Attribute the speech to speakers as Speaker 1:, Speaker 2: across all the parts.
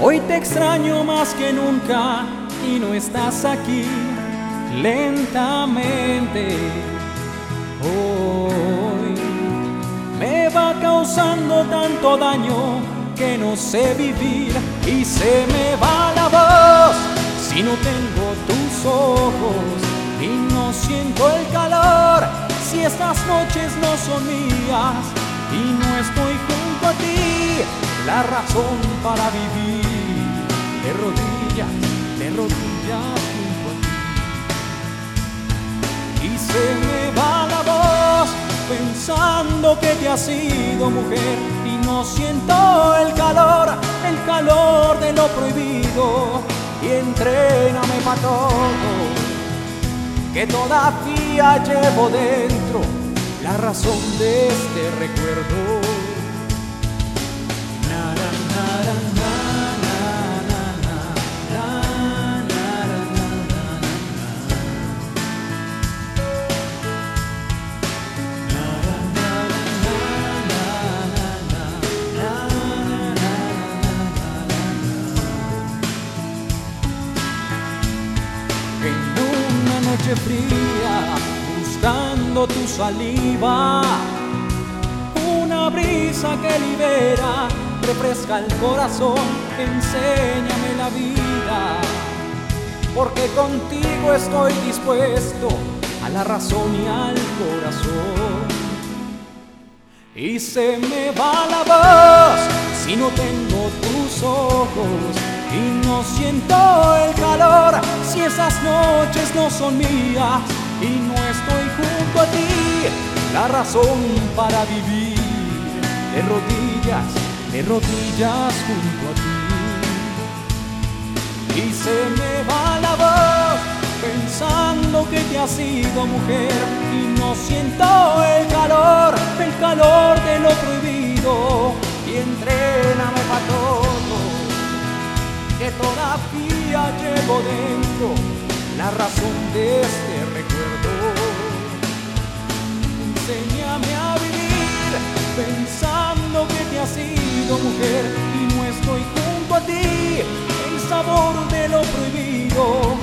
Speaker 1: Hoy te extraño más que nunca y no estás aquí lentamente. Hoy me va causando tanto daño que no sé vivir y se me va la voz si no tengo tus ojos y no siento el calor si estas noches no son mías y no estoy junto a ti la razón para vivir de rodillas y se me va la voz pensando que te has sido mujer y no siento el calor, el calor de lo prohibido. Y entréname para todo, que todavía llevo dentro la razón de este recuerdo. Na, na, na, fría, buscando tu saliva, una brisa que libera, refresca el corazón, enséñame la vida, porque contigo estoy dispuesto a la razón y al corazón. Y se me va la voz si no tengo tus ojos y no siento el calor si esas noches no son mías y no estoy junto a ti. La razón para vivir de rodillas, de rodillas junto a ti. Y se me va la voz pensando que te has sido mujer y no siento el calor, todavía llevo dentro la razón de este recuerdo. Enséñame a vivir pensando que te has sido mujer y no estoy junto a ti, el sabor de lo prohibido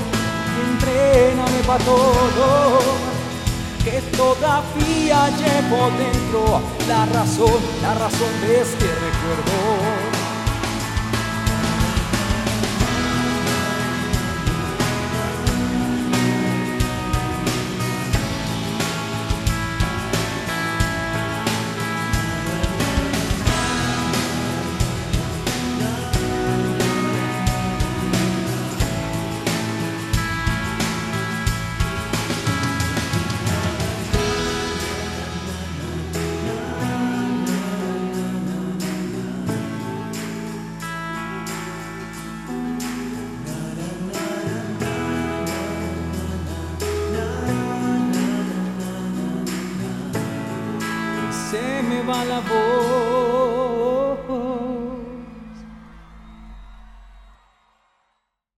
Speaker 1: entréname para todo, que todavía llevo dentro la razón, la razón de este recuerdo. me va la voz.